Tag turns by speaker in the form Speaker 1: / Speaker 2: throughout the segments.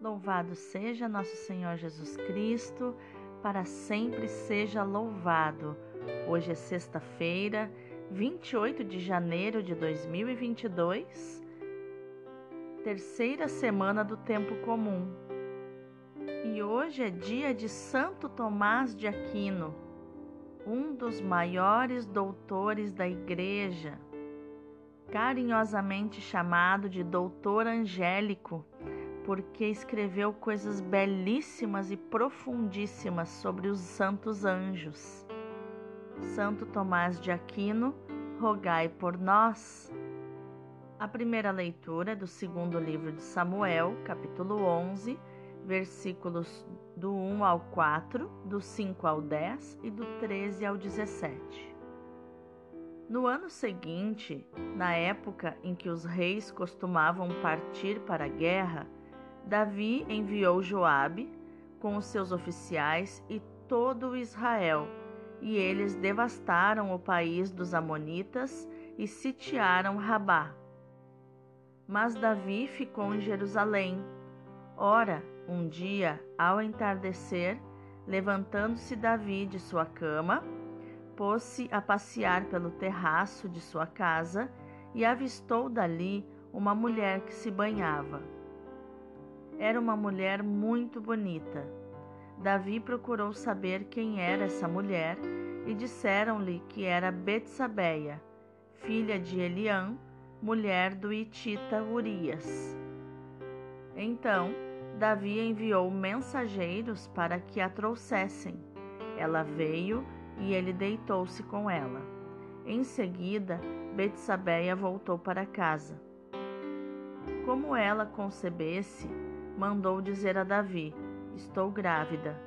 Speaker 1: Louvado seja nosso Senhor Jesus Cristo, para sempre seja louvado. Hoje é sexta-feira, 28 de janeiro de 2022, terceira semana do tempo comum. E hoje é dia de Santo Tomás de Aquino, um dos maiores doutores da Igreja, carinhosamente chamado de Doutor Angélico porque escreveu coisas belíssimas e profundíssimas sobre os santos anjos. Santo Tomás de Aquino, rogai por nós. A primeira leitura é do segundo livro de Samuel, capítulo 11, versículos do 1 ao 4, do 5 ao 10 e do 13 ao 17. No ano seguinte, na época em que os reis costumavam partir para a guerra, Davi enviou Joabe com os seus oficiais e todo Israel, e eles devastaram o país dos amonitas e sitiaram Rabá. Mas Davi ficou em Jerusalém. Ora, um dia, ao entardecer, levantando-se Davi de sua cama, pôs-se a passear pelo terraço de sua casa e avistou dali uma mulher que se banhava. Era uma mulher muito bonita. Davi procurou saber quem era essa mulher e disseram-lhe que era Betsabeia, filha de Eliã, mulher do Itita Urias. Então, Davi enviou mensageiros para que a trouxessem. Ela veio e ele deitou-se com ela. Em seguida, Betsabeia voltou para casa. Como ela concebesse, mandou dizer a Davi: Estou grávida.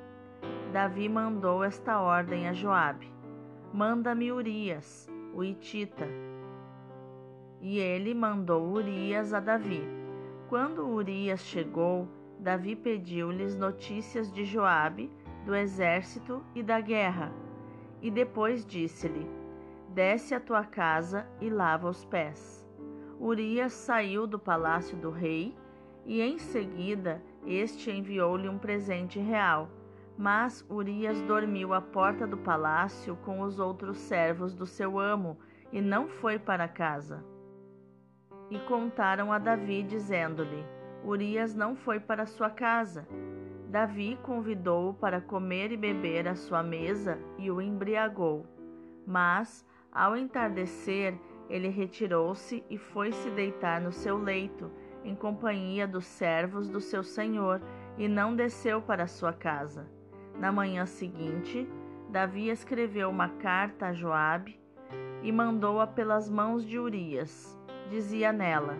Speaker 1: Davi mandou esta ordem a Joabe: Manda-me Urias, o Itita. E ele mandou Urias a Davi. Quando Urias chegou, Davi pediu-lhes notícias de Joabe, do exército e da guerra. E depois disse-lhe: Desce à tua casa e lava os pés. Urias saiu do palácio do rei e em seguida este enviou-lhe um presente real. Mas Urias dormiu à porta do palácio com os outros servos do seu amo e não foi para casa. E contaram a Davi, dizendo-lhe: Urias não foi para sua casa. Davi convidou-o para comer e beber à sua mesa e o embriagou. Mas, ao entardecer, ele retirou-se e foi se deitar no seu leito em companhia dos servos do seu senhor e não desceu para sua casa. Na manhã seguinte, Davi escreveu uma carta a Joabe e mandou-a pelas mãos de Urias. Dizia nela: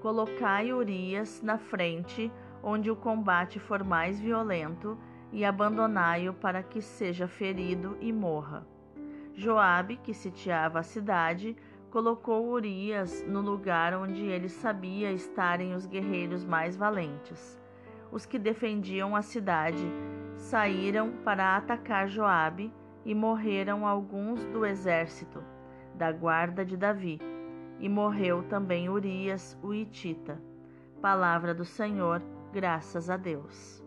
Speaker 1: Colocai Urias na frente, onde o combate for mais violento, e abandonai-o para que seja ferido e morra. Joabe, que sitiava a cidade, colocou Urias no lugar onde ele sabia estarem os guerreiros mais valentes. Os que defendiam a cidade saíram para atacar Joabe e morreram alguns do exército da guarda de Davi. E morreu também Urias, o Itita. Palavra do Senhor, graças a Deus.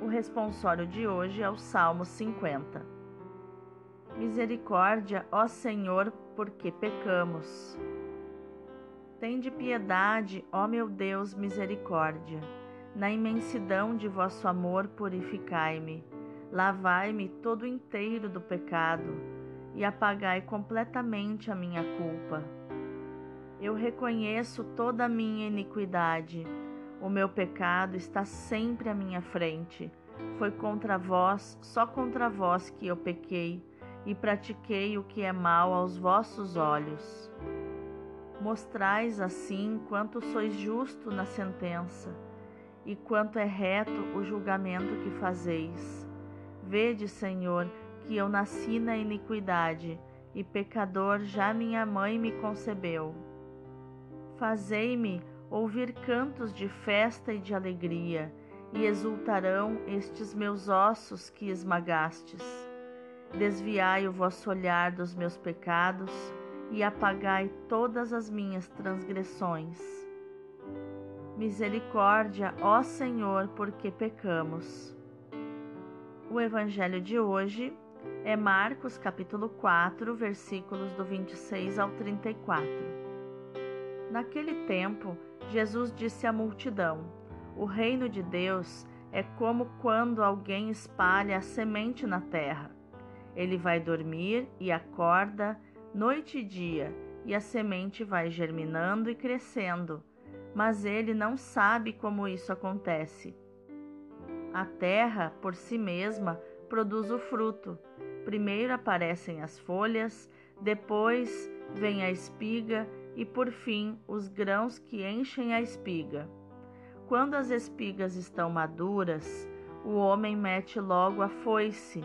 Speaker 1: O responsório de hoje é o Salmo 50. Misericórdia, ó Senhor, porque pecamos. Tende piedade, ó meu Deus, misericórdia. Na imensidão de vosso amor, purificai-me. Lavai-me todo inteiro do pecado e apagai completamente a minha culpa. Eu reconheço toda a minha iniquidade. O meu pecado está sempre à minha frente. Foi contra vós, só contra vós que eu pequei e pratiquei o que é mal aos vossos olhos. Mostrais assim quanto sois justo na sentença e quanto é reto o julgamento que fazeis. Vede, Senhor, que eu nasci na iniquidade e pecador já minha mãe me concebeu. Fazei-me ouvir cantos de festa e de alegria, e exultarão estes meus ossos que esmagastes. Desviai o vosso olhar dos meus pecados e apagai todas as minhas transgressões. Misericórdia, ó Senhor, porque pecamos. O evangelho de hoje é Marcos capítulo 4, versículos do 26 ao 34. Naquele tempo, Jesus disse à multidão: O reino de Deus é como quando alguém espalha a semente na terra. Ele vai dormir e acorda noite e dia, e a semente vai germinando e crescendo mas ele não sabe como isso acontece. A terra, por si mesma, produz o fruto. Primeiro aparecem as folhas, depois vem a espiga e, por fim, os grãos que enchem a espiga. Quando as espigas estão maduras, o homem mete logo a foice,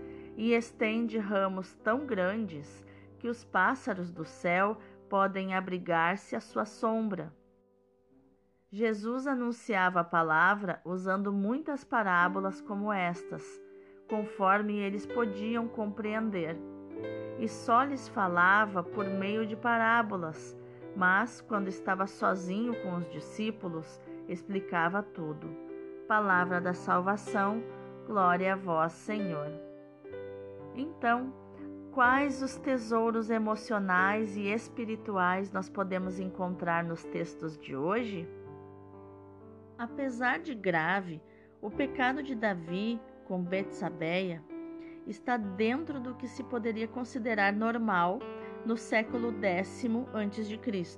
Speaker 1: e estende ramos tão grandes que os pássaros do céu podem abrigar-se à sua sombra. Jesus anunciava a palavra usando muitas parábolas como estas, conforme eles podiam compreender. E só lhes falava por meio de parábolas, mas quando estava sozinho com os discípulos, explicava tudo. Palavra da salvação, glória a vós, Senhor. Então, Quais os tesouros emocionais e espirituais nós podemos encontrar nos textos de hoje? Apesar de grave, o pecado de Davi com Betsabeia está dentro do que se poderia considerar normal no século X a.C.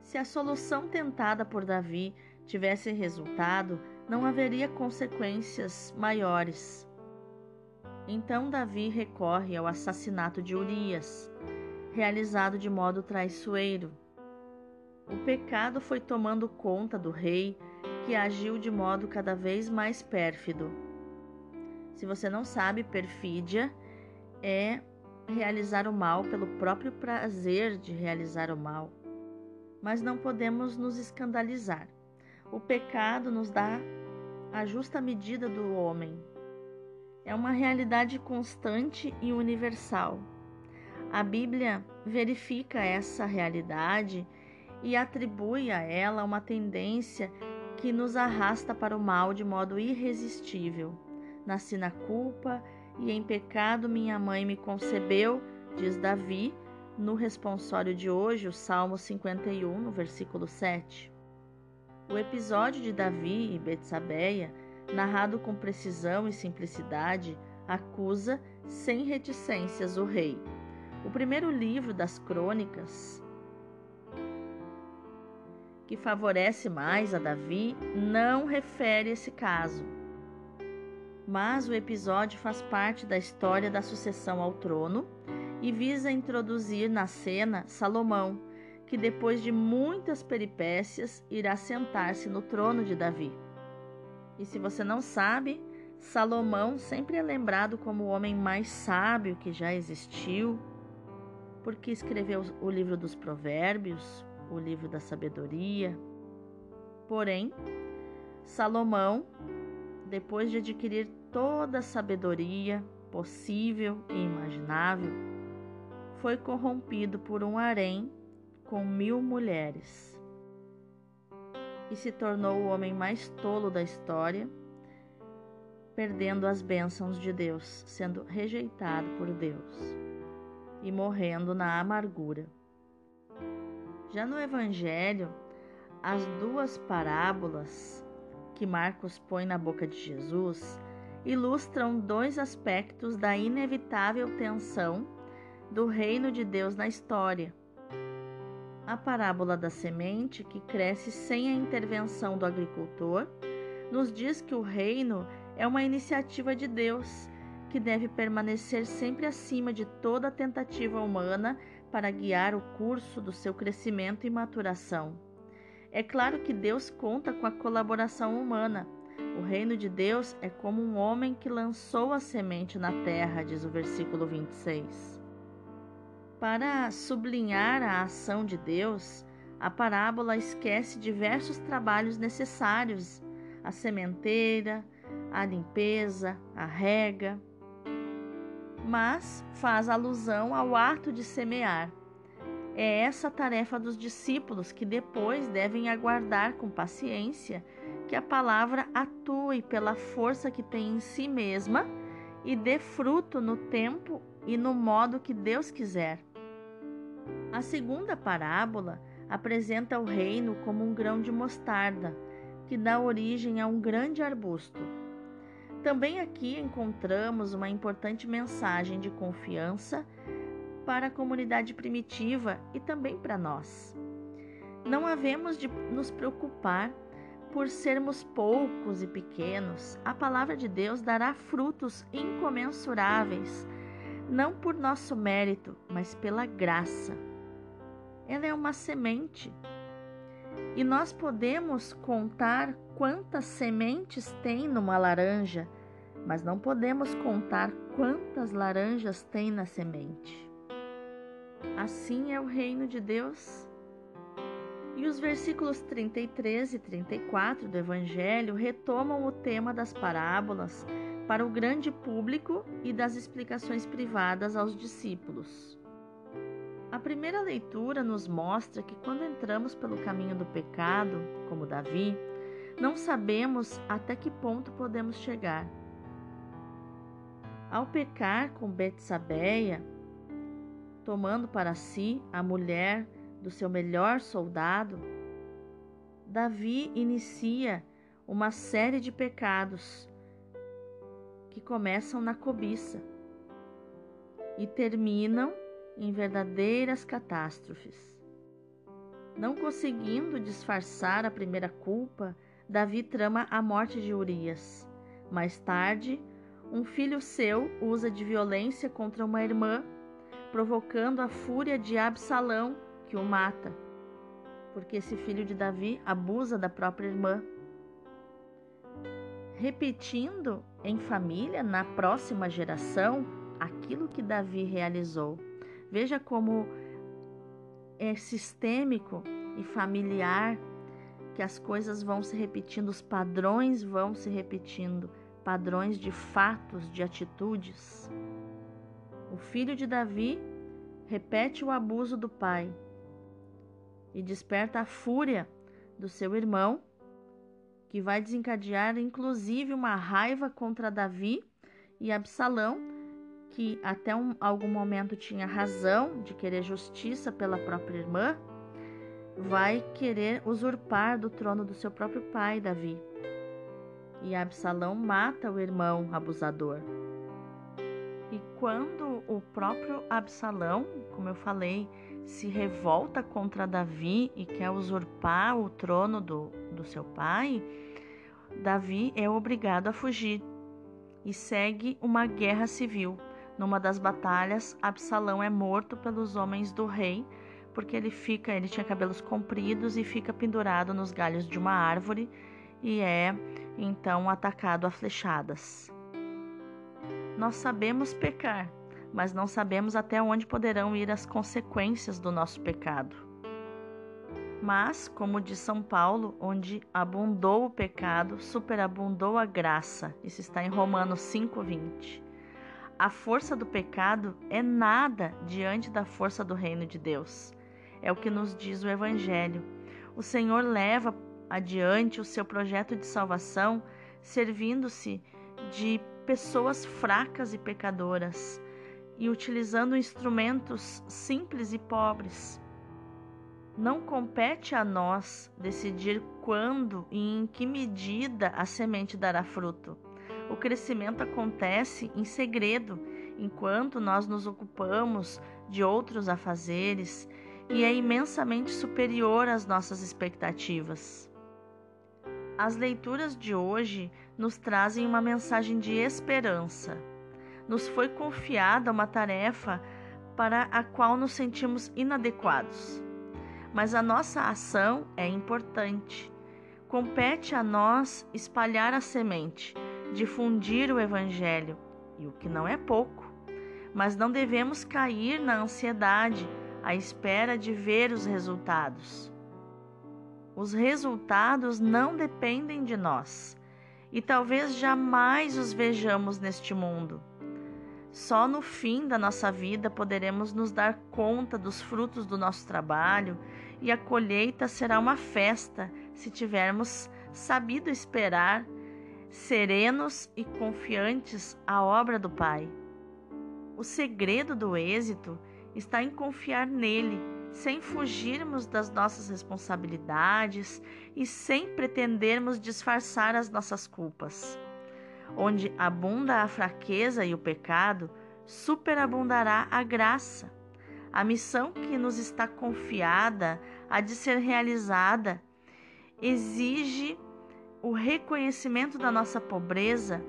Speaker 1: Se a solução tentada por Davi tivesse resultado, não haveria consequências maiores. Então Davi recorre ao assassinato de Urias, realizado de modo traiçoeiro. O pecado foi tomando conta do rei, que agiu de modo cada vez mais pérfido. Se você não sabe, perfídia é realizar o mal pelo próprio prazer de realizar o mal. Mas não podemos nos escandalizar. O pecado nos dá a justa medida do homem, é uma realidade constante e universal. A Bíblia verifica essa realidade e atribui a ela uma tendência que nos arrasta para o mal de modo irresistível. Nasci na culpa e em pecado minha mãe me concebeu, diz Davi no responsório de hoje, o Salmo 51, no versículo 7. O episódio de Davi e Betsabeia narrado com precisão e simplicidade, acusa sem reticências o rei. O primeiro livro das crônicas, que favorece mais a Davi, não refere esse caso. Mas o episódio faz parte da história da sucessão ao trono e visa introduzir na cena Salomão, que depois de muitas peripécias irá sentar-se no trono de Davi. E se você não sabe, Salomão sempre é lembrado como o homem mais sábio que já existiu, porque escreveu o livro dos Provérbios, o livro da sabedoria. Porém, Salomão, depois de adquirir toda a sabedoria possível e imaginável, foi corrompido por um harém com mil mulheres e se tornou o homem mais tolo da história, perdendo as bênçãos de Deus, sendo rejeitado por Deus e morrendo na amargura. Já no Evangelho, as duas parábolas que Marcos põe na boca de Jesus ilustram dois aspectos da inevitável tensão do reino de Deus na história a parábola da semente, que cresce sem a intervenção do agricultor, nos diz que o reino é uma iniciativa de Deus que deve permanecer sempre acima de toda tentativa humana para guiar o curso do seu crescimento e maturação. É claro que Deus conta com a colaboração humana. O reino de Deus é como um homem que lançou a semente na terra, diz o versículo 26. Para sublinhar a ação de Deus, a parábola esquece diversos trabalhos necessários: a sementeira, a limpeza, a rega, mas faz alusão ao ato de semear. É essa a tarefa dos discípulos que depois devem aguardar com paciência que a palavra atue pela força que tem em si mesma e dê fruto no tempo e no modo que Deus quiser. A segunda parábola apresenta o reino como um grão de mostarda, que dá origem a um grande arbusto. Também aqui encontramos uma importante mensagem de confiança para a comunidade primitiva e também para nós. Não havemos de nos preocupar por sermos poucos e pequenos. A palavra de Deus dará frutos incomensuráveis, não por nosso mérito, mas pela graça. Ela é uma semente e nós podemos contar quantas sementes tem numa laranja, mas não podemos contar quantas laranjas tem na semente. Assim é o reino de Deus. E os versículos 33 e 34 do Evangelho retomam o tema das parábolas para o grande público e das explicações privadas aos discípulos. A primeira leitura nos mostra que quando entramos pelo caminho do pecado, como Davi, não sabemos até que ponto podemos chegar. Ao pecar com Betsabeia, tomando para si a mulher do seu melhor soldado, Davi inicia uma série de pecados que começam na cobiça e terminam em verdadeiras catástrofes. Não conseguindo disfarçar a primeira culpa, Davi trama a morte de Urias. Mais tarde, um filho seu usa de violência contra uma irmã, provocando a fúria de Absalão, que o mata, porque esse filho de Davi abusa da própria irmã. Repetindo em família, na próxima geração, aquilo que Davi realizou. Veja como é sistêmico e familiar que as coisas vão se repetindo, os padrões vão se repetindo, padrões de fatos, de atitudes. O filho de Davi repete o abuso do pai e desperta a fúria do seu irmão, que vai desencadear inclusive uma raiva contra Davi e Absalão que até um, algum momento tinha razão de querer justiça pela própria irmã, vai querer usurpar do trono do seu próprio pai, Davi. E Absalão mata o irmão abusador. E quando o próprio Absalão, como eu falei, se revolta contra Davi e quer usurpar o trono do, do seu pai, Davi é obrigado a fugir e segue uma guerra civil. Numa das batalhas, Absalão é morto pelos homens do rei, porque ele fica, ele tinha cabelos compridos e fica pendurado nos galhos de uma árvore e é então atacado a flechadas. Nós sabemos pecar, mas não sabemos até onde poderão ir as consequências do nosso pecado. Mas, como diz São Paulo, onde abundou o pecado, superabundou a graça. Isso está em Romanos 5:20. A força do pecado é nada diante da força do reino de Deus. É o que nos diz o Evangelho. O Senhor leva adiante o seu projeto de salvação servindo-se de pessoas fracas e pecadoras e utilizando instrumentos simples e pobres. Não compete a nós decidir quando e em que medida a semente dará fruto. O crescimento acontece em segredo, enquanto nós nos ocupamos de outros afazeres e é imensamente superior às nossas expectativas. As leituras de hoje nos trazem uma mensagem de esperança. Nos foi confiada uma tarefa para a qual nos sentimos inadequados. Mas a nossa ação é importante. Compete a nós espalhar a semente, difundir o Evangelho, e o que não é pouco. Mas não devemos cair na ansiedade à espera de ver os resultados. Os resultados não dependem de nós e talvez jamais os vejamos neste mundo. Só no fim da nossa vida poderemos nos dar conta dos frutos do nosso trabalho e a colheita será uma festa se tivermos sabido esperar, serenos e confiantes a obra do Pai. O segredo do êxito está em confiar nele, sem fugirmos das nossas responsabilidades e sem pretendermos disfarçar as nossas culpas. Onde abunda a fraqueza e o pecado, superabundará a graça. A missão que nos está confiada a de ser realizada exige o reconhecimento da nossa pobreza,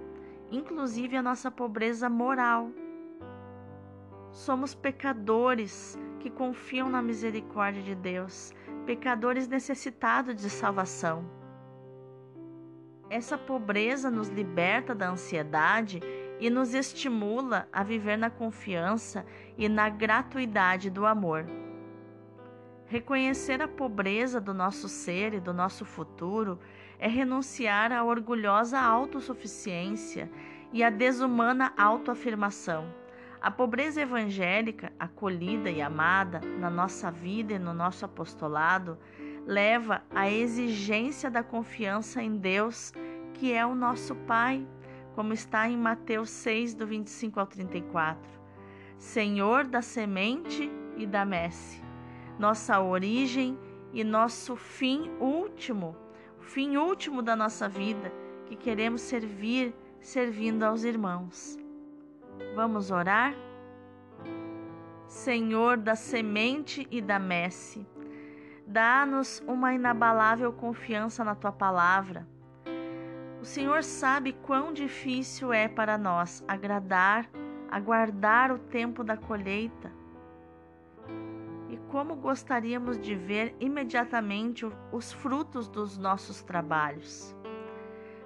Speaker 1: inclusive a nossa pobreza moral. Somos pecadores que confiam na misericórdia de Deus, pecadores necessitados de salvação. Essa pobreza nos liberta da ansiedade e nos estimula a viver na confiança e na gratuidade do amor. Reconhecer a pobreza do nosso ser e do nosso futuro é renunciar à orgulhosa autossuficiência e à desumana autoafirmação. A pobreza evangélica, acolhida e amada na nossa vida e no nosso apostolado, leva à exigência da confiança em Deus, que é o nosso Pai, como está em Mateus 6, do 25 ao 34. Senhor da semente e da messe, nossa origem e nosso fim último, o fim último da nossa vida, que queremos servir, servindo aos irmãos. Vamos orar? Senhor da semente e da messe, dá-nos uma inabalável confiança na tua palavra. O Senhor sabe quão difícil é para nós agradar, aguardar o tempo da colheita. E como gostaríamos de ver imediatamente os frutos dos nossos trabalhos.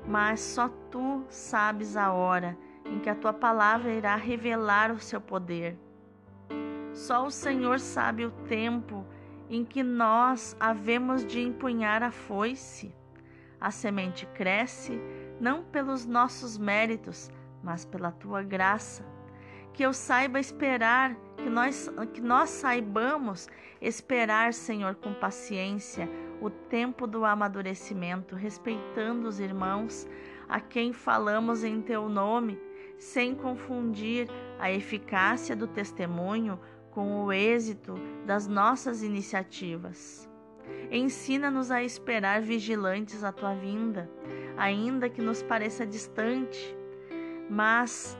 Speaker 1: Mas só tu sabes a hora em que a tua palavra irá revelar o seu poder. Só o Senhor sabe o tempo em que nós havemos de empunhar a foice. A semente cresce não pelos nossos méritos, mas pela tua graça. Que eu saiba esperar, que nós, que nós saibamos esperar, Senhor, com paciência, o tempo do amadurecimento, respeitando os irmãos a quem falamos em teu nome sem confundir a eficácia do testemunho com o êxito das nossas iniciativas. Ensina-nos a esperar vigilantes a tua vinda, ainda que nos pareça distante, mas,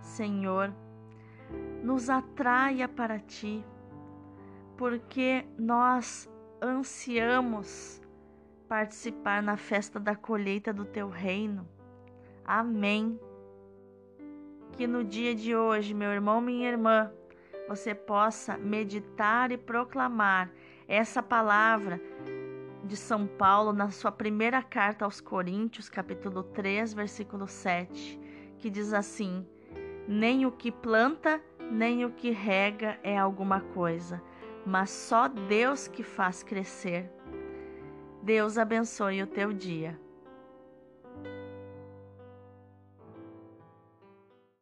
Speaker 1: Senhor, nos atraia para ti, porque nós ansiamos participar na festa da colheita do teu reino. Amém. Que no dia de hoje, meu irmão, minha irmã, você possa meditar e proclamar essa palavra de São Paulo na sua primeira carta aos Coríntios, capítulo 3, versículo 7, que diz assim: Nem o que planta, nem o que rega é alguma coisa, mas só Deus que faz crescer. Deus abençoe o teu dia.